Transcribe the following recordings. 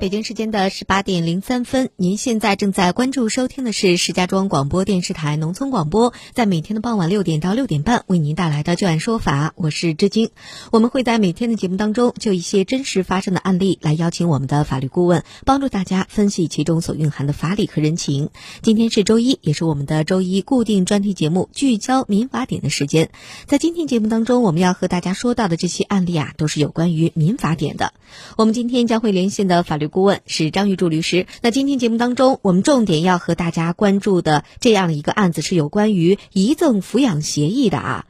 北京时间的十八点零三分，您现在正在关注收听的是石家庄广播电视台农村广播，在每天的傍晚六点到六点半为您带来的《就案说法》，我是知晶。我们会在每天的节目当中，就一些真实发生的案例来邀请我们的法律顾问，帮助大家分析其中所蕴含的法理和人情。今天是周一，也是我们的周一固定专题节目《聚焦民法典》的时间。在今天节目当中，我们要和大家说到的这些案例啊，都是有关于民法典的。我们今天将会连线的法律顾问是张玉柱律师。那今天节目当中，我们重点要和大家关注的这样一个案子是有关于遗赠抚养协议的啊。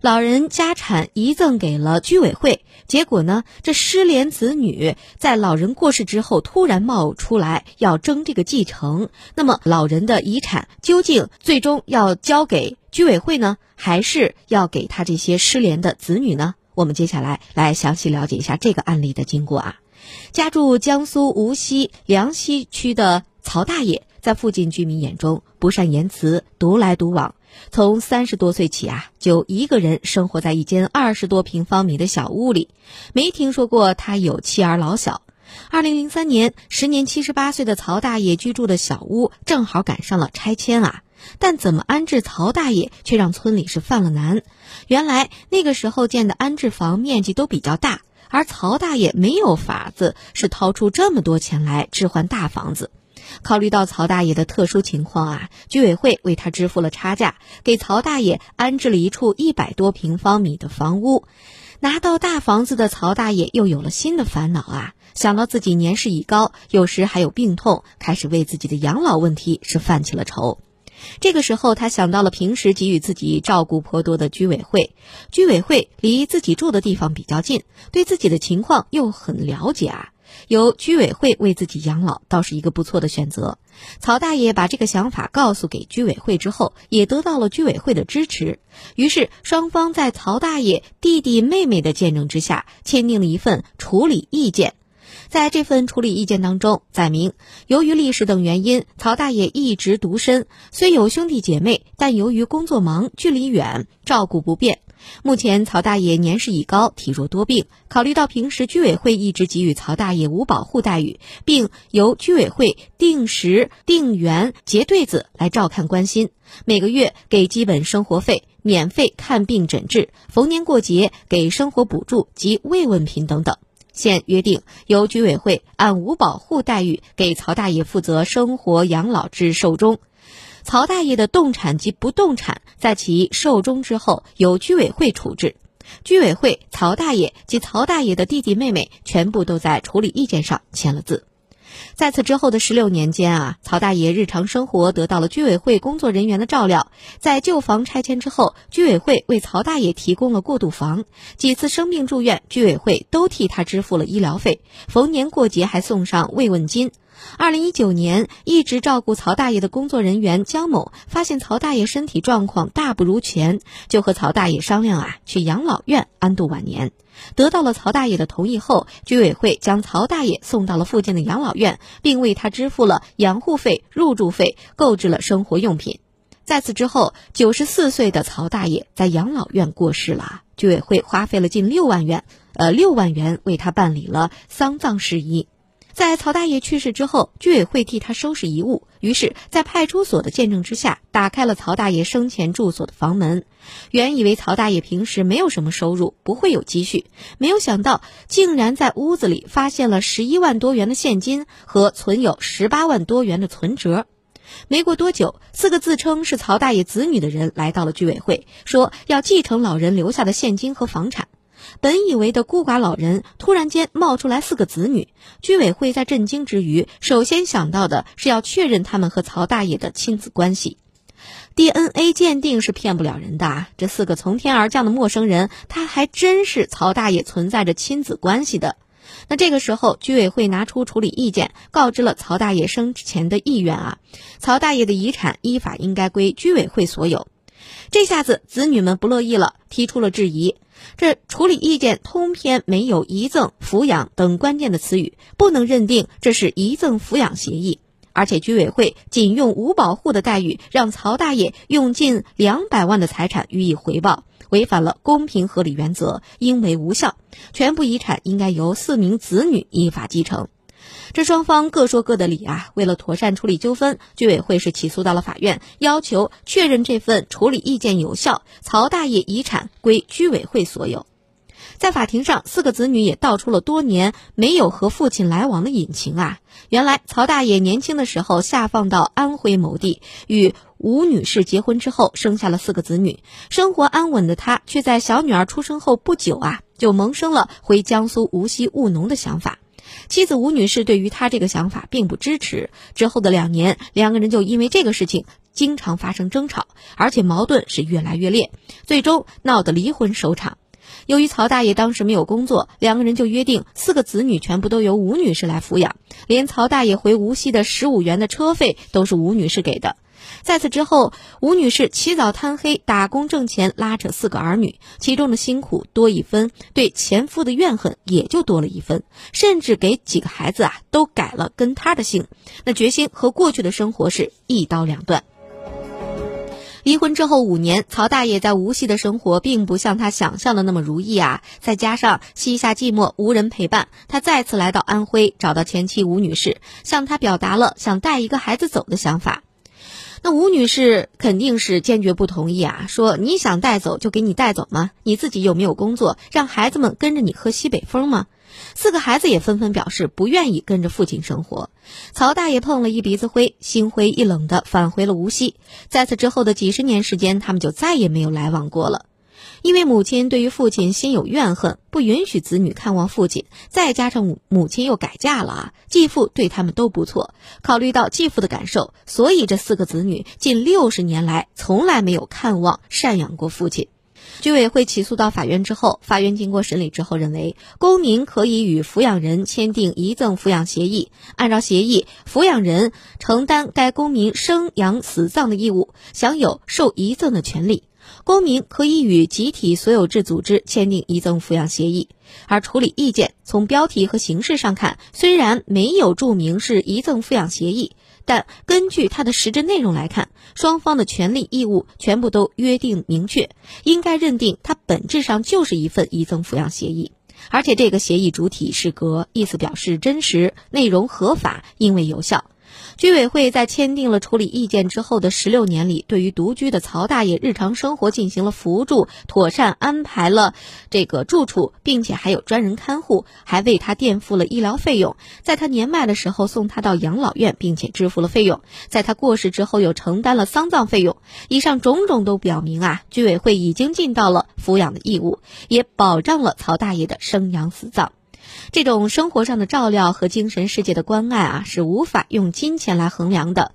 老人家产遗赠给了居委会，结果呢，这失联子女在老人过世之后突然冒出来要争这个继承。那么，老人的遗产究竟最终要交给居委会呢，还是要给他这些失联的子女呢？我们接下来来详细了解一下这个案例的经过啊。家住江苏无锡梁溪区的曹大爷，在附近居民眼中不善言辞，独来独往。从三十多岁起啊，就一个人生活在一间二十多平方米的小屋里，没听说过他有妻儿老小。二零零三年，时年七十八岁的曹大爷居住的小屋正好赶上了拆迁啊。但怎么安置曹大爷，却让村里是犯了难。原来那个时候建的安置房面积都比较大，而曹大爷没有法子是掏出这么多钱来置换大房子。考虑到曹大爷的特殊情况啊，居委会为他支付了差价，给曹大爷安置了一处一百多平方米的房屋。拿到大房子的曹大爷又有了新的烦恼啊，想到自己年事已高，有时还有病痛，开始为自己的养老问题是犯起了愁。这个时候，他想到了平时给予自己照顾颇多的居委会，居委会离自己住的地方比较近，对自己的情况又很了解啊，由居委会为自己养老倒是一个不错的选择。曹大爷把这个想法告诉给居委会之后，也得到了居委会的支持，于是双方在曹大爷弟弟妹妹的见证之下，签订了一份处理意见。在这份处理意见当中，载明由于历史等原因，曹大爷一直独身，虽有兄弟姐妹，但由于工作忙、距离远，照顾不便。目前曹大爷年事已高，体弱多病。考虑到平时居委会一直给予曹大爷无保护待遇，并由居委会定时定员结对子来照看关心，每个月给基本生活费、免费看病诊治，逢年过节给生活补助及慰问品等等。现约定，由居委会按五保户待遇给曹大爷负责生活养老至寿终，曹大爷的动产及不动产在其寿终之后由居委会处置。居委会、曹大爷及曹大爷的弟弟妹妹全部都在处理意见上签了字。在此之后的十六年间啊，曹大爷日常生活得到了居委会工作人员的照料。在旧房拆迁之后，居委会为曹大爷提供了过渡房。几次生病住院，居委会都替他支付了医疗费。逢年过节还送上慰问金。二零一九年，一直照顾曹大爷的工作人员江某发现曹大爷身体状况大不如前，就和曹大爷商量啊，去养老院安度晚年。得到了曹大爷的同意后，居委会将曹大爷送到了附近的养老院，并为他支付了养护费、入住费，购置了生活用品。在此之后，九十四岁的曹大爷在养老院过世了，居委会花费了近六万元，呃，六万元为他办理了丧葬事宜。在曹大爷去世之后，居委会替他收拾遗物，于是，在派出所的见证之下，打开了曹大爷生前住所的房门。原以为曹大爷平时没有什么收入，不会有积蓄，没有想到竟然在屋子里发现了十一万多元的现金和存有十八万多元的存折。没过多久，四个自称是曹大爷子女的人来到了居委会，说要继承老人留下的现金和房产。本以为的孤寡老人，突然间冒出来四个子女。居委会在震惊之余，首先想到的是要确认他们和曹大爷的亲子关系。DNA 鉴定是骗不了人的啊！这四个从天而降的陌生人，他还真是曹大爷存在着亲子关系的。那这个时候，居委会拿出处理意见，告知了曹大爷生前的意愿啊。曹大爷的遗产依法应该归居委会所有。这下子子女们不乐意了，提出了质疑。这处理意见通篇没有遗赠、抚养等关键的词语，不能认定这是遗赠抚养协议。而且居委会仅用无保户的待遇让曹大爷用近两百万的财产予以回报，违反了公平合理原则，应为无效。全部遗产应该由四名子女依法继承。这双方各说各的理啊！为了妥善处理纠纷，居委会是起诉到了法院，要求确认这份处理意见有效，曹大爷遗产归居委会所有。在法庭上，四个子女也道出了多年没有和父亲来往的隐情啊！原来曹大爷年轻的时候下放到安徽某地，与吴女士结婚之后，生下了四个子女，生活安稳的他，却在小女儿出生后不久啊，就萌生了回江苏无锡务农的想法。妻子吴女士对于他这个想法并不支持。之后的两年，两个人就因为这个事情经常发生争吵，而且矛盾是越来越烈，最终闹得离婚收场。由于曹大爷当时没有工作，两个人就约定四个子女全部都由吴女士来抚养，连曹大爷回无锡的十五元的车费都是吴女士给的。在此之后，吴女士起早贪黑打工挣钱，拉扯四个儿女，其中的辛苦多一分，对前夫的怨恨也就多了一分，甚至给几个孩子啊都改了跟他的姓，那决心和过去的生活是一刀两断。离婚之后五年，曹大爷在无锡的生活并不像他想象的那么如意啊！再加上膝下寂寞无人陪伴，他再次来到安徽，找到前妻吴女士，向她表达了想带一个孩子走的想法。那吴女士肯定是坚决不同意啊，说你想带走就给你带走吗？你自己又没有工作，让孩子们跟着你喝西北风吗？四个孩子也纷纷表示不愿意跟着父亲生活，曹大爷碰了一鼻子灰，心灰意冷的返回了无锡。在此之后的几十年时间，他们就再也没有来往过了。因为母亲对于父亲心有怨恨，不允许子女看望父亲，再加上母母亲又改嫁了啊，继父对他们都不错。考虑到继父的感受，所以这四个子女近六十年来从来没有看望赡养过父亲。居委会起诉到法院之后，法院经过审理之后认为，公民可以与抚养人签订遗赠抚养协议，按照协议，抚养人承担该公民生养死葬的义务，享有受遗赠的权利。公民可以与集体所有制组织签订遗赠抚养协议，而处理意见从标题和形式上看，虽然没有注明是遗赠抚养协议。但根据它的实质内容来看，双方的权利义务全部都约定明确，应该认定它本质上就是一份遗赠抚养协议，而且这个协议主体是格，意思表示真实，内容合法，应为有效。居委会在签订了处理意见之后的十六年里，对于独居的曹大爷日常生活进行了扶助，妥善安排了这个住处，并且还有专人看护，还为他垫付了医疗费用。在他年迈的时候送他到养老院，并且支付了费用。在他过世之后又承担了丧葬费用。以上种种都表明啊，居委会已经尽到了抚养的义务，也保障了曹大爷的生养死葬。这种生活上的照料和精神世界的关爱啊，是无法用金钱来衡量的。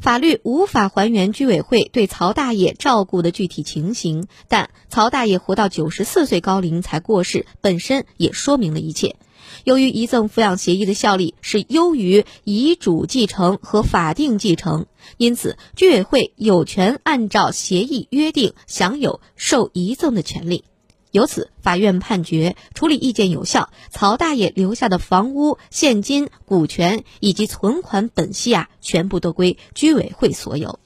法律无法还原居委会对曹大爷照顾的具体情形，但曹大爷活到九十四岁高龄才过世，本身也说明了一切。由于遗赠抚养协议的效力是优于遗嘱继承和法定继承，因此居委会有权按照协议约定享有受遗赠的权利。由此，法院判决处理意见有效，曹大爷留下的房屋、现金、股权以及存款本息啊，全部都归居委会所有。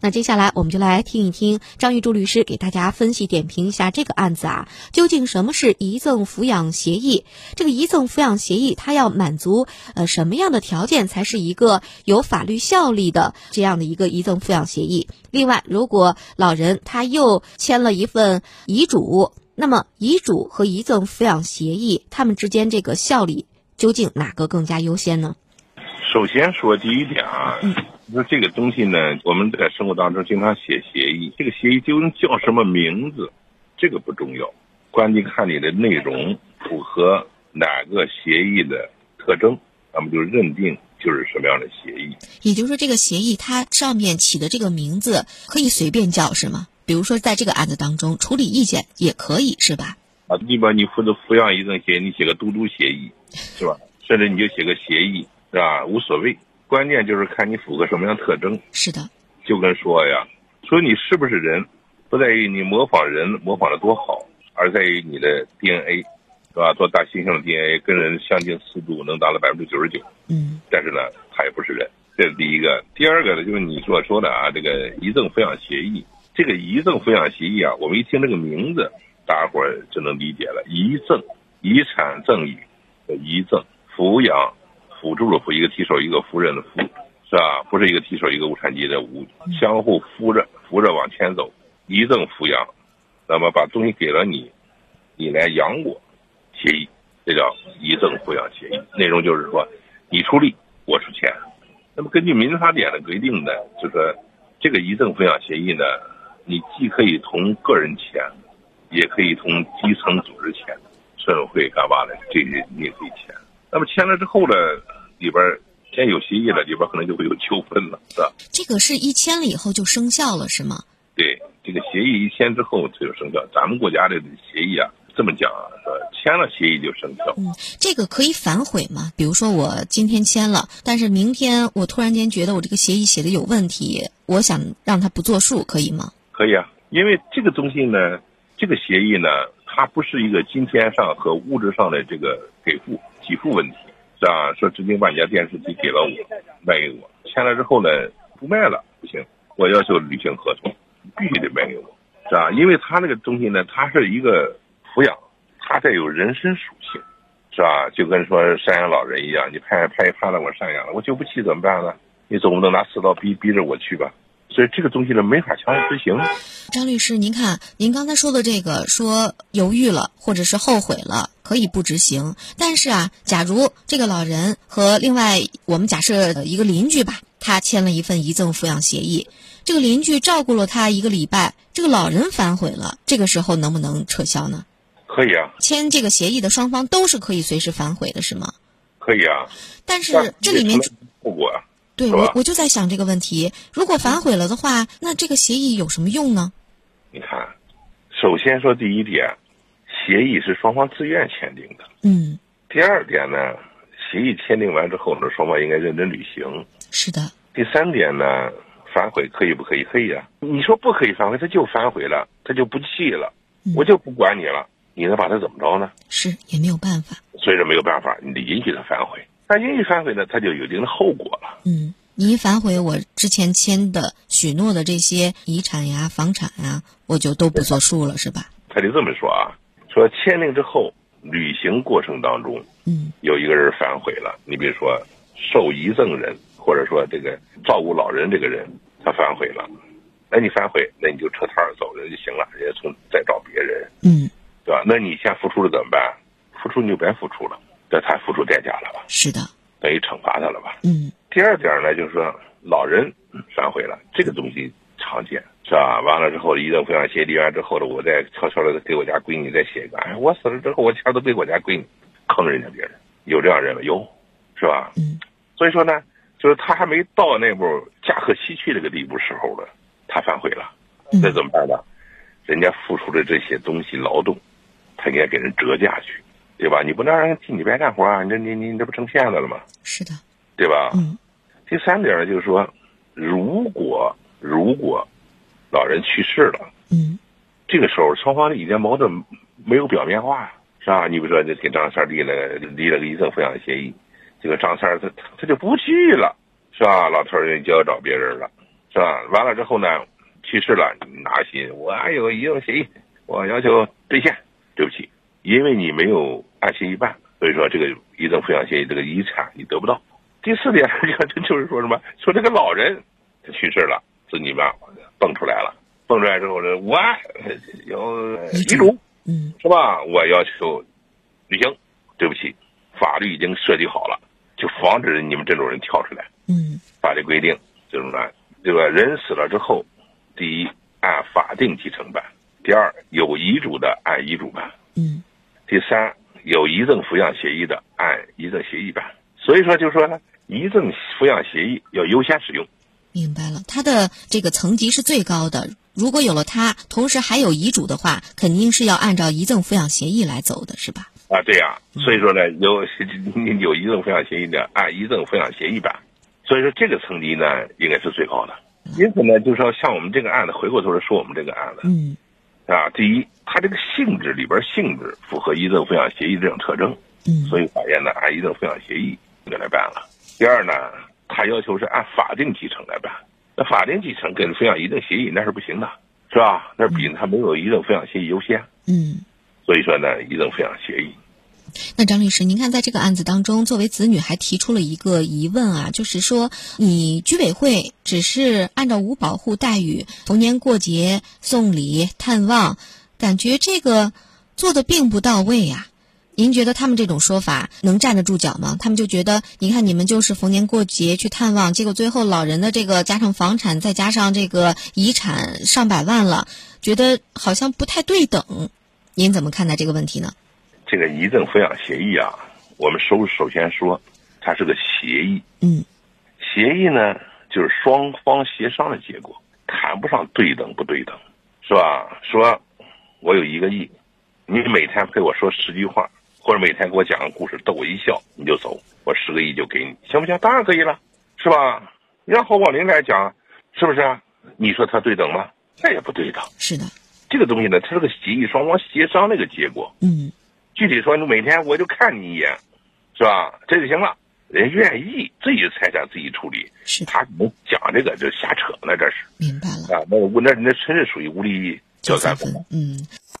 那接下来，我们就来听一听张玉柱律师给大家分析点评一下这个案子啊，究竟什么是遗赠抚养协议？这个遗赠抚养协议，它要满足呃什么样的条件才是一个有法律效力的这样的一个遗赠抚养协议？另外，如果老人他又签了一份遗嘱。那么，遗嘱和遗赠抚养协议，他们之间这个效力究竟哪个更加优先呢？首先说第一点啊，说这个东西呢，我们在生活当中经常写协议，这个协议究竟叫什么名字，这个不重要，关键看你的内容符合哪个协议的特征，那么就认定就是什么样的协议。也就是说，这个协议它上面起的这个名字可以随便叫，是吗？比如说，在这个案子当中，处理意见也可以是吧？啊，你把你负责抚养遗赠协议，你写个嘟嘟协议，是吧？甚至你就写个协议，是吧？无所谓，关键就是看你符合什么样特征。是的，就跟说呀，说你是不是人，不在于你模仿人模仿的多好，而在于你的 DNA，是吧？做大猩猩的 DNA 跟人相近四度，能达到百分之九十九。嗯但是呢，他也不是人，这是第一个。第二个呢，就是你所说的啊，这个遗赠抚养协议。这个遗赠抚养协议啊，我们一听这个名字，大家伙儿就能理解了。遗赠，遗产赠与的遗赠，抚养，辅助的辅，一个提手，一个夫人的夫，是吧？不是一个提手，一个无产阶级的无，相互扶着，扶着往前走。遗赠抚养，那么把东西给了你，你来养我，协议，这叫遗赠抚养协议。内容就是说，你出力，我出钱。那么根据民法典的规定呢，就是说这个遗赠抚养协议呢，你既可以同个人签，也可以同基层组织签，村委会干嘛的，这些你也可以签。那么签了之后呢，里边儿既然有协议了，里边儿可能就会有纠纷了，是吧？这个是一签了以后就生效了是吗？对，这个协议一签之后它就生效。咱们国家的协议啊，这么讲啊，说签了协议就生效。嗯，这个可以反悔吗？比如说我今天签了，但是明天我突然间觉得我这个协议写的有问题，我想让它不作数，可以吗？可以啊，因为这个东西呢，这个协议呢，它不是一个金钱上和物质上的这个给付给付问题，是吧？说直接把你家电视机给了我，卖给我，签了之后呢，不卖了不行，我要求履行合同，必须得卖给我，是吧？因为它那个东西呢，它是一个抚养，它带有人身属性，是吧？就跟说赡养老人一样，你派派判了我赡养了，我就不去怎么办呢？你总不能拿刺刀逼逼着我去吧？所以这个东西呢，没法强制执行。张律师，您看，您刚才说的这个，说犹豫了或者是后悔了，可以不执行。但是啊，假如这个老人和另外我们假设一个邻居吧，他签了一份遗赠抚养协议，这个邻居照顾了他一个礼拜，这个老人反悔了，这个时候能不能撤销呢？可以啊，签这个协议的双方都是可以随时反悔的，是吗？可以啊。但是这里面，后果啊，对我我就在想这个问题，如果反悔了的话，那这个协议有什么用呢？你看，首先说第一点，协议是双方自愿签订的。嗯，第二点呢，协议签订完之后呢，双方应该认真履行。是的，第三点呢，反悔可以不可以？可以啊。你说不可以反悔，他就反悔了，他就不气了，嗯我就不管你了，你能把他怎么着呢？是也没有办法。所以说没有办法，你得允许他反悔。那允许反悔呢，他就有一定的后果了。嗯，你一反悔，我之前签的许诺的这些遗产呀、房产呀，我就都不作数了，是吧？他就这么说啊，说签订之后履行过程当中，嗯有一个人反悔了，你比如说受遗赠人，或者说这个照顾老人这个人，他反悔了，那你反悔，那你就撤摊儿走人就行了，人家从再找别人，嗯，对吧？那你先付出了怎么办？付出你就白付出了，这他付出代价了吧？是的，等于惩罚他了吧？嗯第二点呢，就是说老人反悔了，这个东西常见，是吧？完了之后，遗赠抚养协议立完之后呢，我再悄悄的给我家闺女再写一个，哎，我死了之后，我钱都被我家闺女，坑人家别人，有这样人吗？有，是吧？嗯所以说呢，就是他还没到那步驾鹤西去这个地步时候呢，他反悔了，嗯那怎么办呢？人家付出的这些东西劳动，他应该给人折价去，对吧？你不能让人替你白干活啊！你这你你你这不成骗子了吗？是的，对吧？嗯第三点呢，就是说，如果如果老人去世了，嗯这个时候双方的意见矛盾没有表面化，是吧？你比如说，你给张三立了立了个遗赠抚养协议，这个张三他他就不去了，是吧？老头儿就要找别人了，是吧？完了之后呢，去世了，你拿心，我还有个遗赠协议，我要求兑现。对不起，因为你没有按协议办，所以说这个遗赠抚养协议这个遗产你得不到。第四点，这就是说什么？说这个老人他去世了，子女们蹦出来了，蹦出来之后呢，我有遗嘱。嗯是吧？我要求履行。对不起，法律已经设计好了，就防止你们这种人跳出来。嗯法律规定就是呢，这个人死了之后，第一按法定继承办，第二有遗嘱的按遗嘱办，嗯第三有遗赠抚养协议的按遗赠协议办。所以说，就说呢，遗赠抚养协议要优先使用。明白了，他的这个层级是最高的。如果有了他，同时还有遗嘱的话，肯定是要按照遗赠抚养协议来走的，是吧？啊，对呀、所以说呢，有 有遗赠抚养协议的按遗赠抚养协议办，所以说这个层级呢应该是最高的。因此呢，就是说像我们这个案子，回过头来说我们这个案子嗯啊，第一，它这个性质里边性质符合遗赠抚养协议这种特征，嗯，所以法院呢按遗赠抚养协议就来办了。第二呢，他要求是按法定继承来办，那法定继承跟抚养遗赠协议那是不行的，是吧？那比他没有遗赠抚养协议优先，嗯，所以说呢，遗赠抚养协议。那张律师，您看，在这个案子当中，作为子女还提出了一个疑问啊，就是说，你居委会只是按照无保护待遇，逢年过节送礼探望，感觉这个做的并不到位呀。您觉得他们这种说法能站得住脚吗？他们就觉得，你看你们就是逢年过节去探望，结果最后老人的这个加上房产，再加上这个遗产上百万了，觉得好像不太对等。您怎么看待这个问题呢？这个遗赠抚养协议啊，我们首首先说，它是个协议。嗯，协议呢，就是双方协商的结果，谈不上对等不对等，是吧？说，我有一个亿，你每天陪我说十句话，或者每天给我讲个故事逗我一笑，你就走，我十个亿就给你，行不行？当然可以了，是吧？你让侯宝林来讲，是不是？你说他对等吗？那也不对等。是的，这个东西呢，它是个协议，双方协商的一个结果。嗯。具体说，你每天我就看你一眼，是吧？这就行了。人愿意自己财产自己处理，是他能讲这个就瞎扯呢，这是。明白了啊，那我那那真是属于无利交三分。嗯。